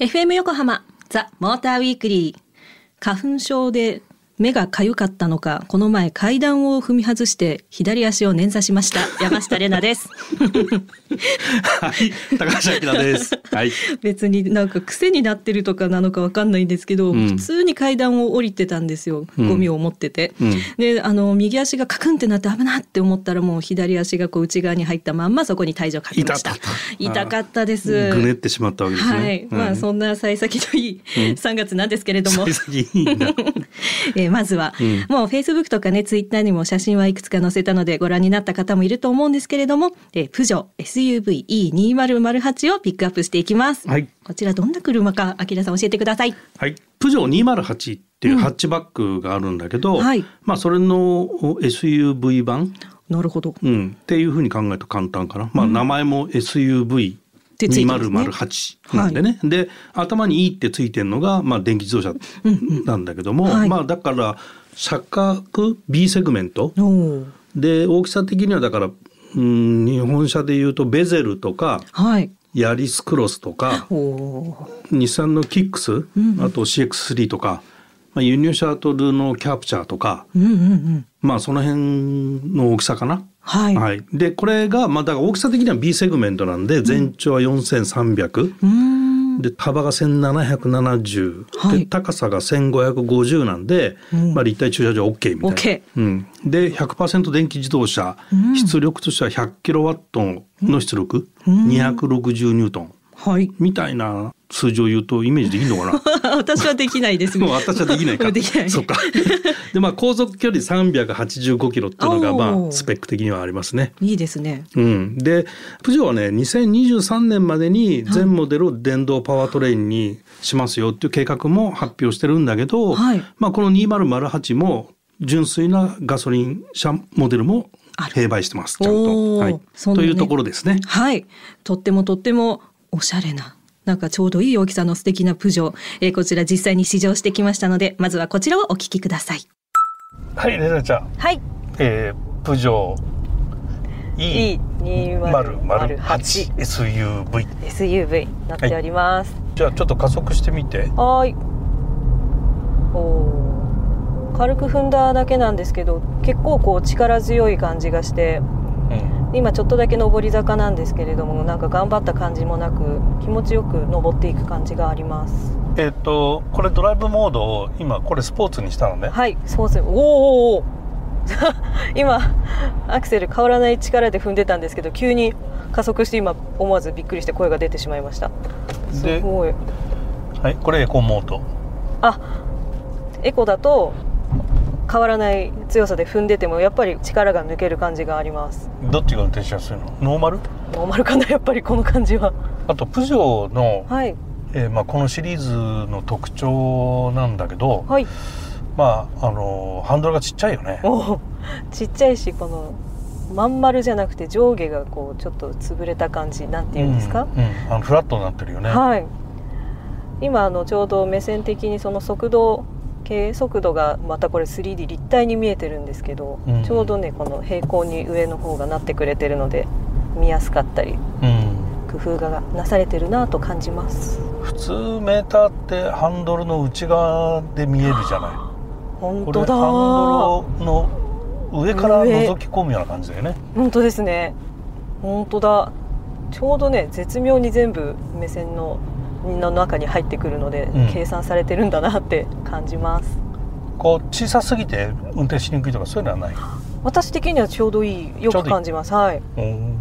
FM 横浜ザ・モーターウィークリー。花粉症で目がかゆかったのかこの前階段を踏み外して左足を捻挫しました。山下玲奈です。はい、高橋明です。はい。別になんか癖になってるとかなのかわかんないんですけど、うん。普通に階段を降りてたんですよ。うん。ゴミを持ってて、うん。であの右足がカクンってなって危なって思ったらもう左足がこう内側に入ったまんまそこに体重をかけました。痛かった。痛かったです。ぐねってしまったわけですね。はい、まあそんな幸先のいい3月なんですけれども。えーまずは、うん。もうフェイスブックとかねツイッターにも写真はいくつか載せたのでご覧になった方もいると思うんですけれども、えープジョー SUV-E2008 をピックアップしていきます、はい。こちらどんな車かあきらさん教えてください。はい。プジョー208っていうハッチバックがあるんだけど、はい。まあそれの SUV 版、なるほど。うん、っていうふうに考えると簡単かな。まあ名前も SUV。てついてますね。2008なんでね、で頭に「いい」ってついてるのが、まあ、電気自動車なんだけども、はい。まあだから車格 B セグメント。で大きさ的にはだから、うん、日本車でいうとベゼルとかはい。ヤリスクロスとか日産のキックス、んあと CX3 とか、まあ、輸入車とルのキャプチャーとかうんうんうん。まあその辺の大きさかな。はい、はい、でこれが、まあ、だから大きさ的には B セグメントなんで全長は4300、うーん。で幅が1770、はい。で高さが1550なんで、うん。まあ、立体駐車場 OK みたいな。うん、で100%電気自動車、うん。出力としては100キロワットの出力、うん。260ニュートンはい。みたいな数字を言うとイメージできるのかな？私はできないです。も う私はできないか。できない。そっか。でまあ航続距離385キロっていうのがまあスペック的にはありますね。いいですね。うん、でプジョーはね2023年までに全モデルを電動パワートレインにしますよっていう計画も発表してるんだけど、はい。まあ、この2008も純粋なガソリン車モデルも併売してます。ちゃんおと、ー。はい。ね。というところですね。はい。とってもとってもおしゃれな。なんかちょうどいい大きさの素敵なプジョー、えーこちら実際に試乗してきましたので、まずはこちらをお聞きください。はい、レナちゃん、はい。えー、プジョー E2008 SUV なっております。じゃあちょっと加速してみて。はーい。おー軽く踏んだだけなんですけど、結構こう力強い感じがして、うん今ちょっとだけ上り坂なんですけれども、なんか頑張った感じもなく、気持ちよく登っていく感じがあります。えっ、とこれドライブモードを今これスポーツにしたのね。はい、そうですね。おーおーおー 今アクセル変わらない力で踏んでたんですけど急に加速して今思わずびっくりして声が出てしまいましたすでごいはい、これエコモード。あエコだと変わらない強さで踏んでてもやっぱり力が抜ける感じがあります。どっちが運転しやすいの？ノーマル？ノーマルかなやっぱりこの感じは。あとプジョーの、はい。えーまあ、このシリーズの特徴なんだけど、はい。まああのハンドルがちっちゃいよね。おーちっちゃいしこのまん丸じゃなくて上下がこうちょっと潰れた感じなんていうんですか、うんうん。あのフラットになってるよね、はい。今あのちょうど目線的にその速度計速度がまたこれ 3D 立体に見えてるんですけど、うん。ちょうどねこの平行に上の方がなってくれてるので見やすかったりうん。工夫がなされてるなと感じます。普通メーターってハンドルの内側で見えるじゃない。本当だハンドルの上から覗き込むような感じだよね。本当ですね。本当だ。ちょうどね絶妙に全部目線のの中に入ってくるので、うん。計算されてるんだなって感じます。こう小さすぎて運転しにくいとかそういうのはない？私的にはちょうどいいよく感じます。はい。うん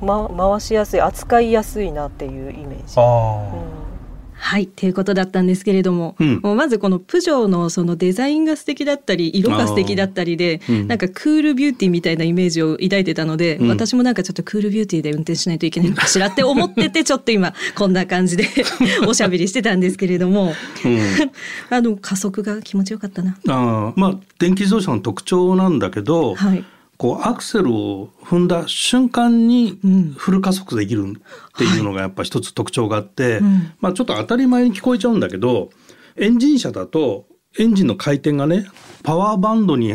ま、回しやすい扱いやすいなっていうイメージ。あはいということだったんですけれども、うん。もうまずこのプジョーのそのデザインが素敵だったり色が素敵だったりで、うん。なんかクールビューティーみたいなイメージを抱いてたので、うん。私もなんかちょっとクールビューティーで運転しないといけないのかしらって思っててちょっと今こんな感じで おしゃべりしてたんですけれども。うん。あの加速が気持ちよかったな。あーまあ電気自動車の特徴なんだけど、はいこうアクセルを踏んだ瞬間にうん。フル加速できるっていうのがやっぱ一つ特徴があって、うん。まあちょっと当たり前に聞こえちゃうんだけどエンジン車だとエンジンの回転がねパワーバンドに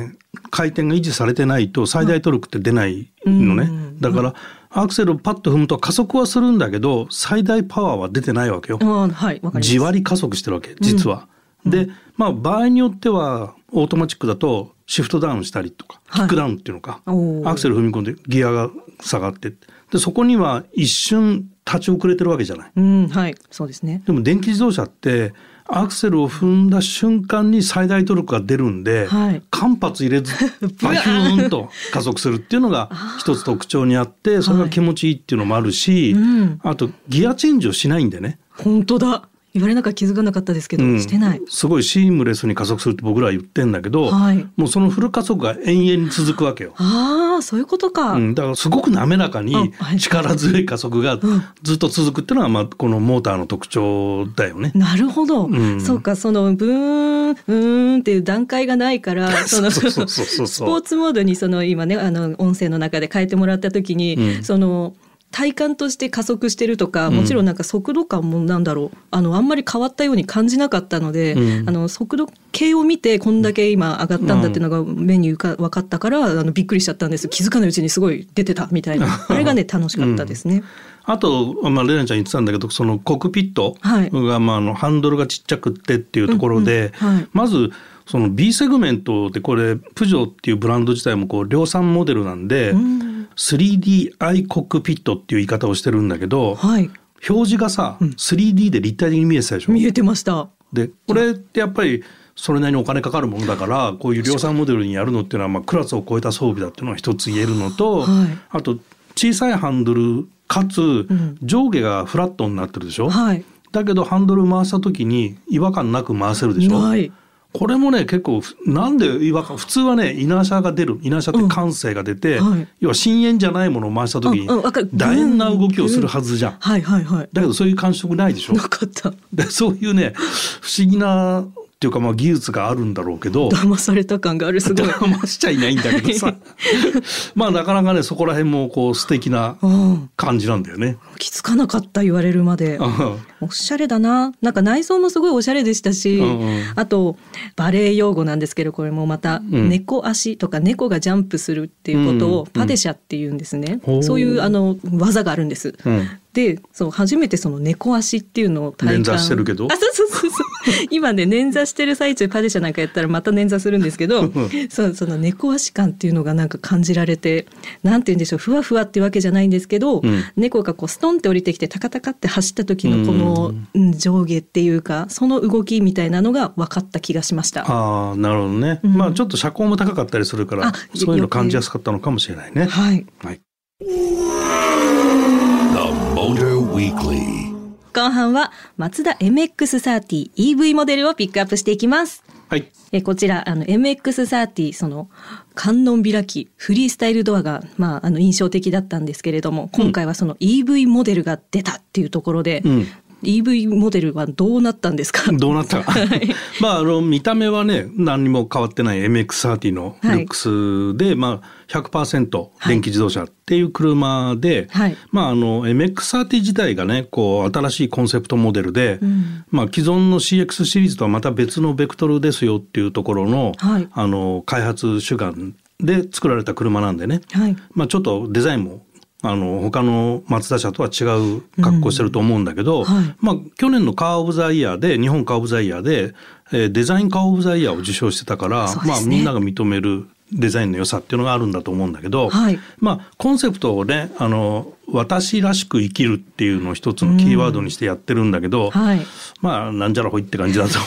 回転が維持されてないと最大トルクって出ないのね、うん。だからアクセルをパッと踏むと加速はするんだけど最大パワーは出てないわけよ。はい。わかります。じわり加速してるわけ実は。でまあ場合によってはオートマチックだとシフトダウンしたりとかはい。キックダウンっていうのか、おー。アクセル踏み込んでギアが下がってでそこには一瞬立ち遅れてるわけじゃない。うんはい。そうですね。でも電気自動車ってアクセルを踏んだ瞬間に最大トルクが出るんで、はい。間髪入れず バヒューンと加速するっていうのが一つ特徴にあってそれが気持ちいいっていうのもあるし、うん。あとギアチェンジをしないんでね、本当だ言われなか気づかなかったですけど、うん。してない。すごいシームレスに加速するって僕らは言ってんだけど、はい。もうそのフル加速が延々に続くわけよ。ああそういうことか、うん、だからすごく滑らかに力強い加速がん。ずっと続くっていうのがまあこのモーターの特徴だよね。なるほど、うん。そうかそのブーンうーんっていう段階がないから そのスポーツモードにその今ねあの音声の中で変えてもらった時に、うん。その体感として加速してるとかもちろんなんか速度感もなんだろう。あのあんまり変わったように感じなかったので、うん。あの速度計を見てこんだけ今上がったんだっていうのが目に浮か分かったからあのびっくりしちゃったんです。気づかないうちにすごい出てたみたいな。あれがね楽しかったですね。あと、まあ、レナちゃん言ってたんだけどそのコックピットはい。が、まあ、あのハンドルがちっちゃくってっていうところで、まずその B セグメントでこれプジョーっていうブランド自体もこう量産モデルなんで、うん 3D アイコックピットっていう言い方をしてるんだけど、はい表示がさ、3D で立体的に見えてたでしょ。見えてました。でこれってやっぱりそれなりにお金かかるものだからこういう量産モデルにやるのっていうのはまあクラスを超えた装備だっていうのが一つ言えるのと、はいあと小さいハンドルかつん上下がフラットになってるでしょ、はい。だけどハンドル回した時に違和感なく回せるでしょ、ない。これもね結構ふなんで違和感普通はねイナーシャが出るイナーシャって感性が出て、うんはい要は深淵じゃないものを回した時に楕円な動きをするはずじゃん。はいはいはい。だけどそういう感触ないでしょなかった。でそういうね不思議なっていうかまあ技術があるんだろうけど騙された感があるすごい。騙しちゃいないんだけどさ まあなかなかねそこら辺もこう素敵なうん。感じなんだよね。気づかなかった言われるまで。うんおしゃれだな。なんか内装もすごいおしゃれでしたし、うんうんあとバレエ用語なんですけどこれもまた、ん猫足とか猫がジャンプするっていうことをうんうんパデシャって言うんですね。ほうそういうあの技があるんです。うんでそう初めてその猫足っていうのを体感。捻挫してるけど？あそうそうそうそう。今ね捻挫してる最中パデシャなんかやったらまた捻挫するんですけど そうその猫足感っていうのがなんか感じられてなんて言うんでしょうふわふわっていうわけじゃないんですけど、うん。猫がこうストンって降りてきてタカタカって走った時のこのうん。上下っていうかその動きみたいなのが分かった気がしました。ああなるほどね、うん。まあちょっと車高も高かったりするからあそういうの感じやすかったのかもしれないね。はい。はい.後半はマツダ MX-30 EV モデルをピックアップしていきます。はい。えこちらあの MX30 その観音開きフリースタイルドアが、まあ、あの印象的だったんですけれども今回はその EV モデルが出たっていうところで、うん EV モデルはどうなったんですか？どうなった？か まああの見た目はね何にも変わってない MX30 のルックスで、まあ100%電気自動車っていう車で、はい。まああの MX30 自体がねこう新しいコンセプトモデルで、ん。まあ既存の CX シリーズとはまた別のベクトルですよっていうところの、はい。あの開発主眼で作られた車なんでね、はい。まあ、ちょっとデザインもあの他のマツダ車とは違う格好してると思うんだけど、ん。はい。まあ、去年のカー・オブ・ザ・イヤーで日本カー・オブ・ザ・イヤーで、えーデザインカー・オブ・ザ・イヤーを受賞してたから、まあ、みんなが認めるデザインの良さっていうのがあるんだと思うんだけど、はい。まあ、コンセプトをねあの私らしく生きるっていうのを一つのキーワードにしてやってるんだけど、はい。まあなんじゃらほいって感じだと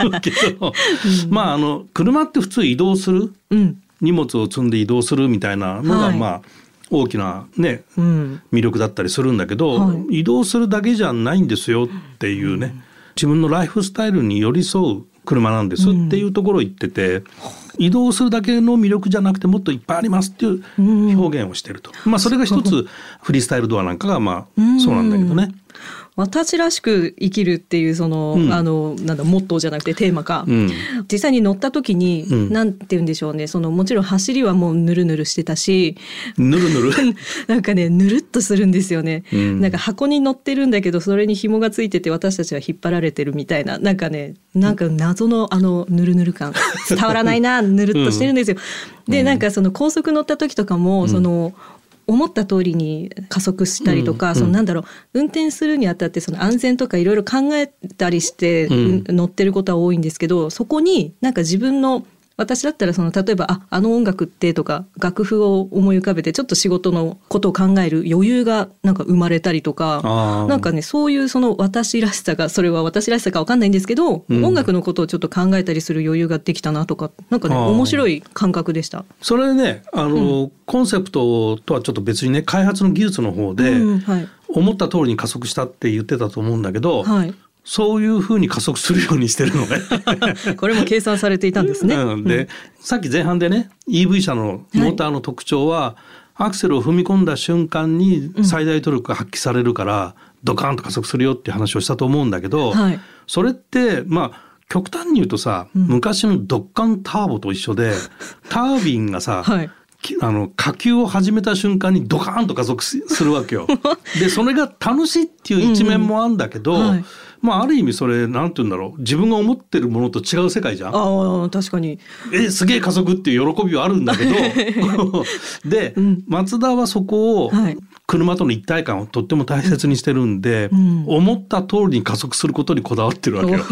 思うけど、まああの車って普通移動する？うん。荷物を積んで移動するみたいなのが、はい。まあ大きなねうん。魅力だったりするんだけど、はい。移動するだけじゃないんですよっていうね、自分のライフスタイルに寄り添う車なんですっていうところを言ってて、移動するだけの魅力じゃなくてもっといっぱいありますっていう表現をしてると、まあそれが一つフリースタイルドアなんかがまあそうなんだけどね。私らしく生きるっていうその、うん。あのなんだモットーじゃなくてテーマか、うん。実際に乗った時に、うん。なんて言うんでしょうね。そのもちろん走りはもうぬるぬるしてたしぬるぬる？なんかねぬるっとするんですよね、うん。なんか箱に乗ってるんだけどそれに紐がついてて私たちは引っ張られてるみたいな。なんかねなんか謎のあのぬるぬる感。伝わらないなぬるっとしてるんですよ。でなんかその高速乗った時とかも、その思った通りに加速したりとか、うんそのなんだろう運転するにあたってその安全とかいろいろ考えたりして、うん。乗ってることは多いんですけどそこになんか自分の私だったらその例えばああの音楽ってとか楽譜を思い浮かべてちょっと仕事のことを考える余裕がなんか生まれたりとかなんかねそういうその私らしさがそれは私らしさかわかんないんですけど、うん。音楽のことをちょっと考えたりする余裕ができたなとかなんかね面白い感覚でした。それねあの、コンセプトとはちょっと別にね開発の技術の方で、うんはい。思った通りに加速したって言ってたと思うんだけど、はい、そういうふうに加速するようにしてるのね。これも計算されていたんですね。うん、で、さっき前半でね EV 車のモーターの特徴は、アクセルを踏み込んだ瞬間に最大トルクが発揮されるから、ドカーンと加速するよっていう話をしたと思うんだけど、はい。それってまあ極端に言うとさ、昔のドッカンターボと一緒で タービンがさ、はい。きあの火球を始めた瞬間にドカーンと加速すするわけよ。でそれが楽しいっていう一面もあるんだけど、うんうんはいまあある意味それなんて言うんだろう。自分が思ってるものと違う世界じゃん。ああ確かに。えすげえ加速っていう喜びはあるんだけど。で、うん。松田はそこをはい。車との一体感をとっても大切にしてるんで、うん。思った通りに加速することにこだわってるわけよ。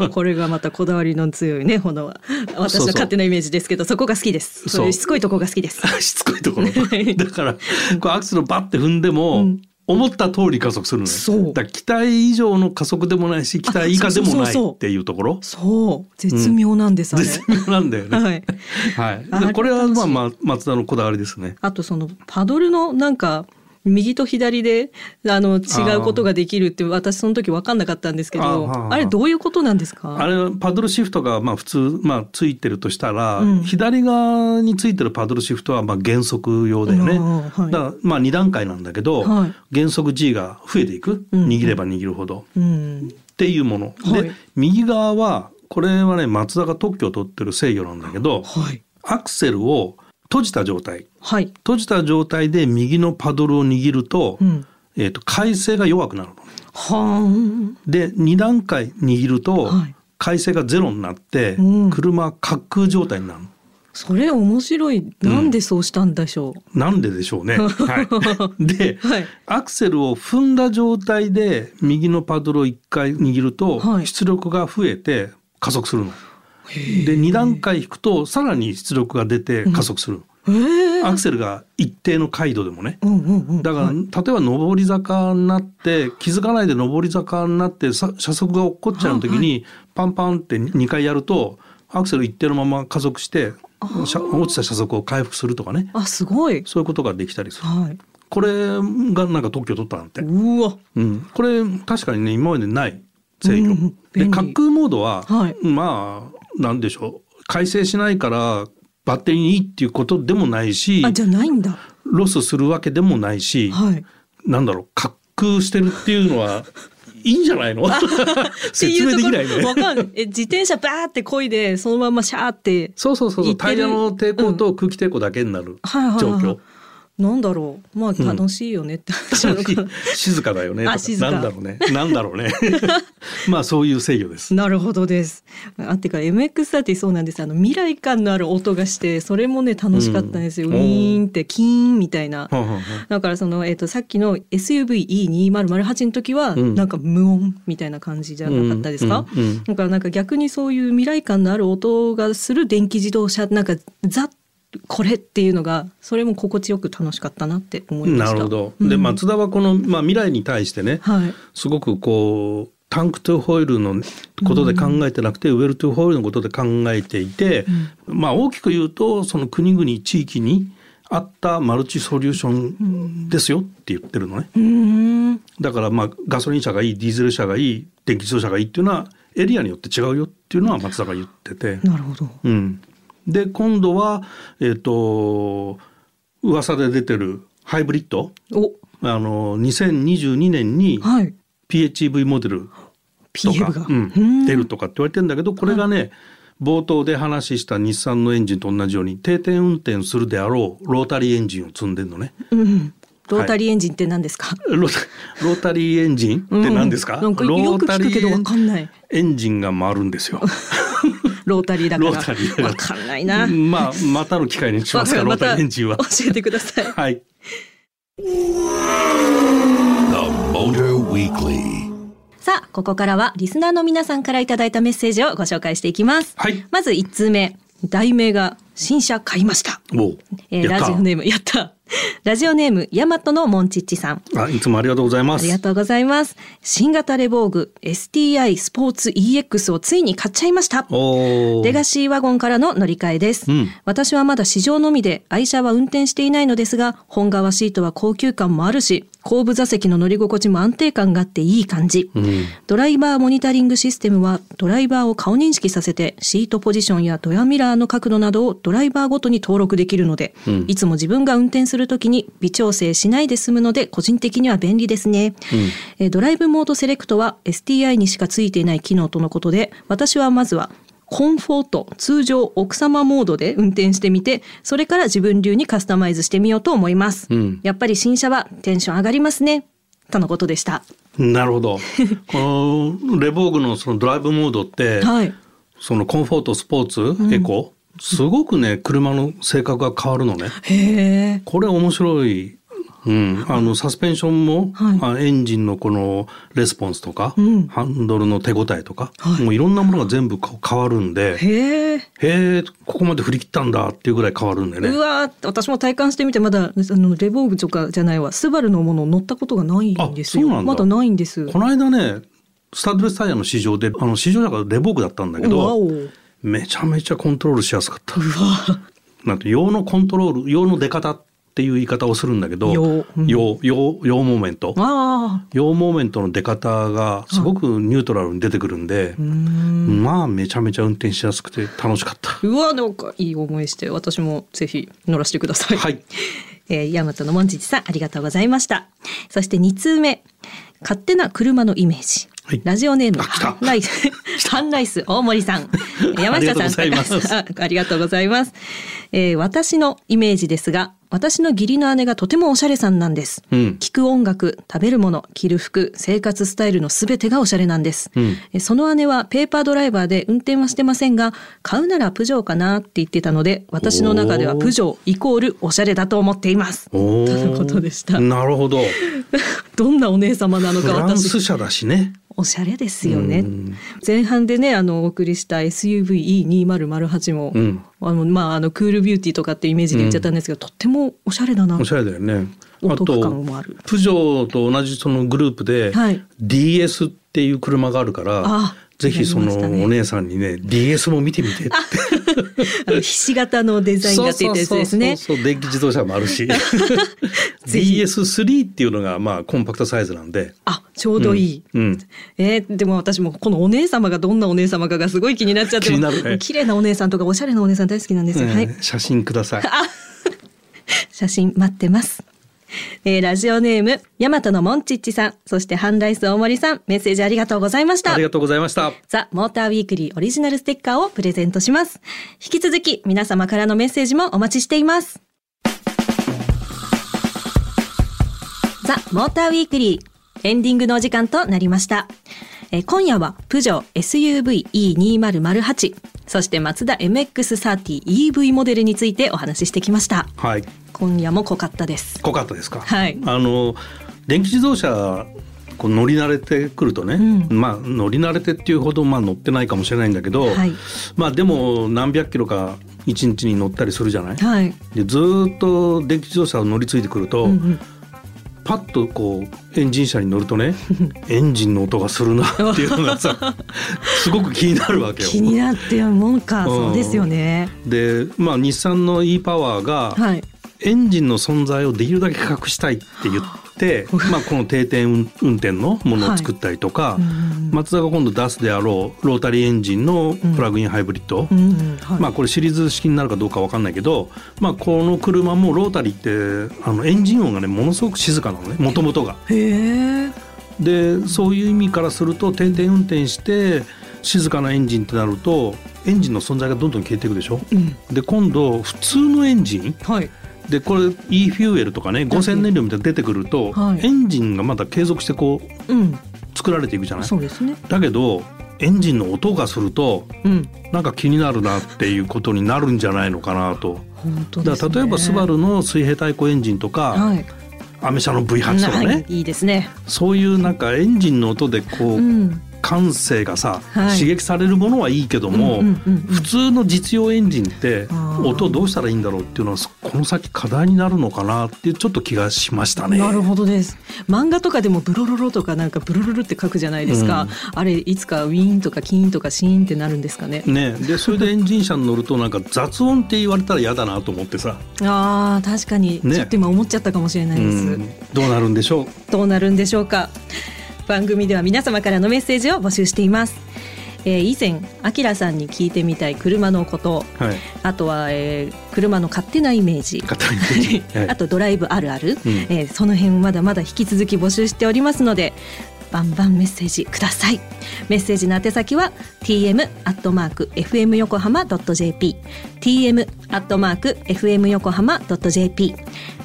お これがまたこだわりの強いねほの私の勝手なイメージですけどそこが好きです。しつこいとこが好きです。しつこいところ。だからこうアクセルをバッて踏んでも、うん思った通り加速するのよそうだ期待以上の加速でもないし期待以下でもないっていうところそう絶妙なんです、あれ。絶妙なんだよね。はい。はいこれはまあまあ松田のこだわりですね。あとそのパドルのなんか右と左であの違うことができるって私その時分かんなかったんですけどあれどういうことなんですか？あれはパドルシフトがまあ普通まあついてるとしたら、うん。左側についてるパドルシフトはまあ減速用だよね。うんはい。だからまあ2段階なんだけど、はい。減速 G が増えていく、うん。握れば握るほど。うん。っていうもの、はい。で右側はこれはね松田が特許を取ってる制御なんだけどはい。アクセルを閉じた状態。はい。閉じた状態で右のパドルを握ると,、うん。えー、と回生が弱くなるの。ね。はで2段階握るとはい。回生がゼロになって、うん。車は滑空状態になる。の。それ面白い。なんでそうしたんでしょう、なんででしょうね。はい、で、はい。アクセルを踏んだ状態で右のパドルを1回握ると、はい出力が増えて加速するの。で2段階引くとさらに出力が出て加速する、へえアクセルが一定の回路でもね。うんうんうんだから、はい例えば上り坂になって気づかないで上り坂になってさ車速が落っこっちゃう時に、パンパンって2回やるとアクセル一定のまま加速して車落ちた車速を回復するとかね。あすごい。そういうことができたりする。はい。これがなんか特許取ったなんて。うわ。うん、これ確かにね今までない制御。うんで滑空モードは、はい。まあなんでしょう改正しないからバッテリーにいいっていうことでもないしあじゃないんだロスするわけでもないし、はいなんだろう滑空してるっていうのはいいんじゃないの？説明できないね。わかん。え、自転車バーって漕いで、そのままシャーって。そうそうそうそうタイヤの抵抗と空気抵抗だけになるはいはいはい状況。なんだろう。まあ楽しいよねって話なのかな。静かだよね。なんだろうね。なんだろうね。まあそういう制御です。なるほどです。あってか MX30 そうなんです。あの未来感のある音がして、それもね楽しかったんですよ。うん。ウィーンってキーンみたいな。だからその、えっ、と、さっきの SUV-E2008 の時は、うん。なんか無音みたいな感じじゃなかったですか、うん。うん。うん。だからなんか逆にそういう未来感のある音がする電気自動車、なんかザこれっていうのが、それも心地よく楽しかったなって思いました。なるほど。うんで松田はこの、まあ、未来に対してね、はい。すごくこうタンクトゥホイールのことで考えてなくて、ウェルトゥホイールのことで考えていて、まあ大きく言うとその国々地域に合ったマルチソリューションですよって言ってるのね。うーん。だからまあガソリン車がいいディーゼル車がいい電気自動車がいいっていうのはエリアによって違うよっていうのは松田が言ってて。なるほど。うん、で今度はえっ、と噂で出てるハイブリッド？お、あの2022年にはい。PHEV モデルとか、が。うんうん出るとかって言われてるんだけどこれがね、冒頭で話した日産のエンジンと同じように定点運転するであろうロータリーエンジンを積んでるのね。うん。ロータリーエンジンって何ですか、ロータロータリーエンジンって何ですか、うんなんかよく聞くけどわかんない。エンジンが回るんですよ。ロータリーだから。ロータリーだから。わかんないな、まあまたの機会にしますかロータリーエンジンは。教えてください。はい。The Motor Weekly. さあここからはリスナーの皆さんからいただいたメッセージをご紹介していきます、はい。まず1通目。題名が新車買いました。えーラジオネーム。やった ラジオネームヤマトのモンチッチさん。あいつもありがとうございます。ありがとうございます。新型レボーグ STI スポーツ EX をついに買っちゃいました。レガシーワゴンからの乗り換えです、うん。私はまだ試乗のみで愛車は運転していないのですが本革シートは高級感もあるし後部座席の乗り心地も安定感があっていい感じ、うん。ドライバーモニタリングシステムはドライバーを顔認識させてシートポジションやドヤミラーの角度などをドライバーごとに登録できるので、うん。いつも自分が運転するときに微調整しないで済むので個人的には便利ですね、えードライブモードセレクトは STI にしかついていない機能とのことで私はまずはコンフォート通常奥様モードで運転してみてそれから自分流にカスタマイズしてみようと思います、うん。やっぱり新車はテンション上がりますね。とのことでした。なるほど。このレボーグのそのドライブモードって、はい。そのコンフォートスポーツ、エコすごくね車の性格が変わるのね。これ面白い、うん、あのサスペンションも、はい。あエンジンのこのレスポンスとか、うん。ハンドルの手応えとか、はい。もういろんなものが全部か変わるんでへえここまで振り切ったんだっていうぐらい変わるんでね。うわー私も体感してみてまだあのレボーグとかじゃないわ。スバルのもの乗ったことがないんですよ。まだないんです。この間ねスタッドレスタイヤの市場であの市場だからレボーグだったんだけわどおめちゃめちゃコントロールしやすかった。うわなんて用のコントロール用の出方っていう言い方をするんだけど用うん。用用用モーメント。あ用モーメントの出方がすごくニュートラルに出てくるんで、ーうーん。まあめちゃめちゃ運転しやすくて楽しかった。うわなんかいい思いして。私もぜひ乗らせてください。はい。えー、ヤマトのモンチチさんありがとうございました。そして2通目。勝手な車のイメージ、はい。ラジオネーム。ライ スハンライス大森さん。山下さん ありがとうございます。えー私のイメージですが私の義理の姉がとてもおしゃれさんなんです、うん。聴く音楽食べるもの着る服生活スタイルのすべてがおしゃれなんです、うん。えその姉はペーパードライバーで運転はしてませんが買うならプジョーかなって言ってたので私の中ではプジョーイコールおしゃれだと思っています。おとのことでした。なるほど。どんなお姉様なのフか私。ランス車だしね。おしゃれですよね。うん。前半でねあのお送りした SUVE2008 も、うん。あのまああのクールビューティーとかってイメージで言っちゃったんですけど、とってもおしゃれだな。おしゃれだよね。あとプジョーと同じそのグループで、はい。DS っていう車があるからあ、ぜひそのお姉さんにね DS も見てみてって。あのひし形のデザインがついたやつですね。そうそう電気自動車もあるし。ぜひ。DS3 っていうのがまあコンパクトサイズなんで。あちょうどいい、うん。えーでも私もこのお姉様がどんなお姉様かがすごい気になっちゃって気になるね。綺麗なお姉さんとかおしゃれなお姉さん大好きなんですよ、はい。ね写真ください。写真待ってます。えーラジオネーム、ヤマトのモンチッチさん、そしてハンライス大森さん、メッセージありがとうございましたあり。がとうございました。ザ・モーターウィークリーオリジナルステッカーをプレゼントします。引き続き皆様からのメッセージもお待ちしています。ザ・モーターウィークリーエンディングのお時間となりました。えー今夜はプジョー SUV-E2008 そしてマツダ MX-30EV モデルについてお話ししてきました。はい。今夜も濃かったです。濃かったですか？はいあの電気自動車こう乗り慣れてくるとね、うんまあ乗り慣れてっていうほどまあ乗ってないかもしれないんだけど、はいまあでも何百キロか一日に乗ったりするじゃない？はい。でずーっと電気自動車を乗り継いでくると、うんうんパッとこうエンジン車に乗るとね エンジンの音がするなっていうのがさ すごく気になるわけよ。気になってるもんか、うんそうですよね。でまあ日産の e パワーが、はい。エンジンの存在をできるだけ隠したいって言って、まあ、この定点運運転のものを作ったりとか、うんマツダが今度出すであろうロータリーエンジンのプラグインハイブリッド。まあこれシリーズ式になるかどうかわかんないけど、まあ、この車もロータリーってあのエンジン音がねものすごく静かなのねもともとが。でそういう意味からすると定点運転して静かなエンジンってなるとエンジンの存在がどんどん消えていくでしょ？うん。で今度普通のエンジンはい。でこれ e フューエルとかね5000燃料みたいなの出てくると、はい。エンジンがまだ継続してこううん。作られていくじゃない？そうですね。だけどエンジンの音がするとうん。なんか気になるなっていうことになるんじゃないのかなと。本当ね。だ例えばスバルの水平対向エンジンとか、はい。アメ車の V8 とかね、はいいいですね。そういうなんかエンジンの音でこう、うん感性がさ、はい。刺激されるものはいいけども、普通の実用エンジンって音どうしたらいいんだろうっていうのはこの先課題になるのかなっていうちょっと気がしましたね。なるほどです。漫画とかでもブロロロとかなんかブルルルって書くじゃないですか、うん。あれいつかウィーンとかキーンとかシーンってなるんですかね。ね、でそれでエンジン車に乗るとなんか雑音って言われたら嫌だなと思ってさ、あー確かに、ね。ちょっと今思っちゃったかもしれないです、うん。どうなるんでしょう？どうなるんでしょうか番組では皆様からのメッセージを募集しています、えー以前あきらさんに聞いてみたい車のこと。はい。あとは、えー車の勝手なイメージ。あとドライブあるある、うん。えーその辺まだまだ引き続き募集しておりますのでバンバンメッセージください。メッセージの宛先は tm アットマーク fm 横浜 .jp tm アットマーク fm 横浜 .jp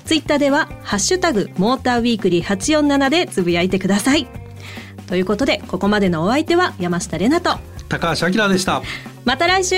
ツイッターではハッシュタグモーターウィークリー847でつぶやいてくださいということでここまでのお相手は山下れなと高橋明でした。また来週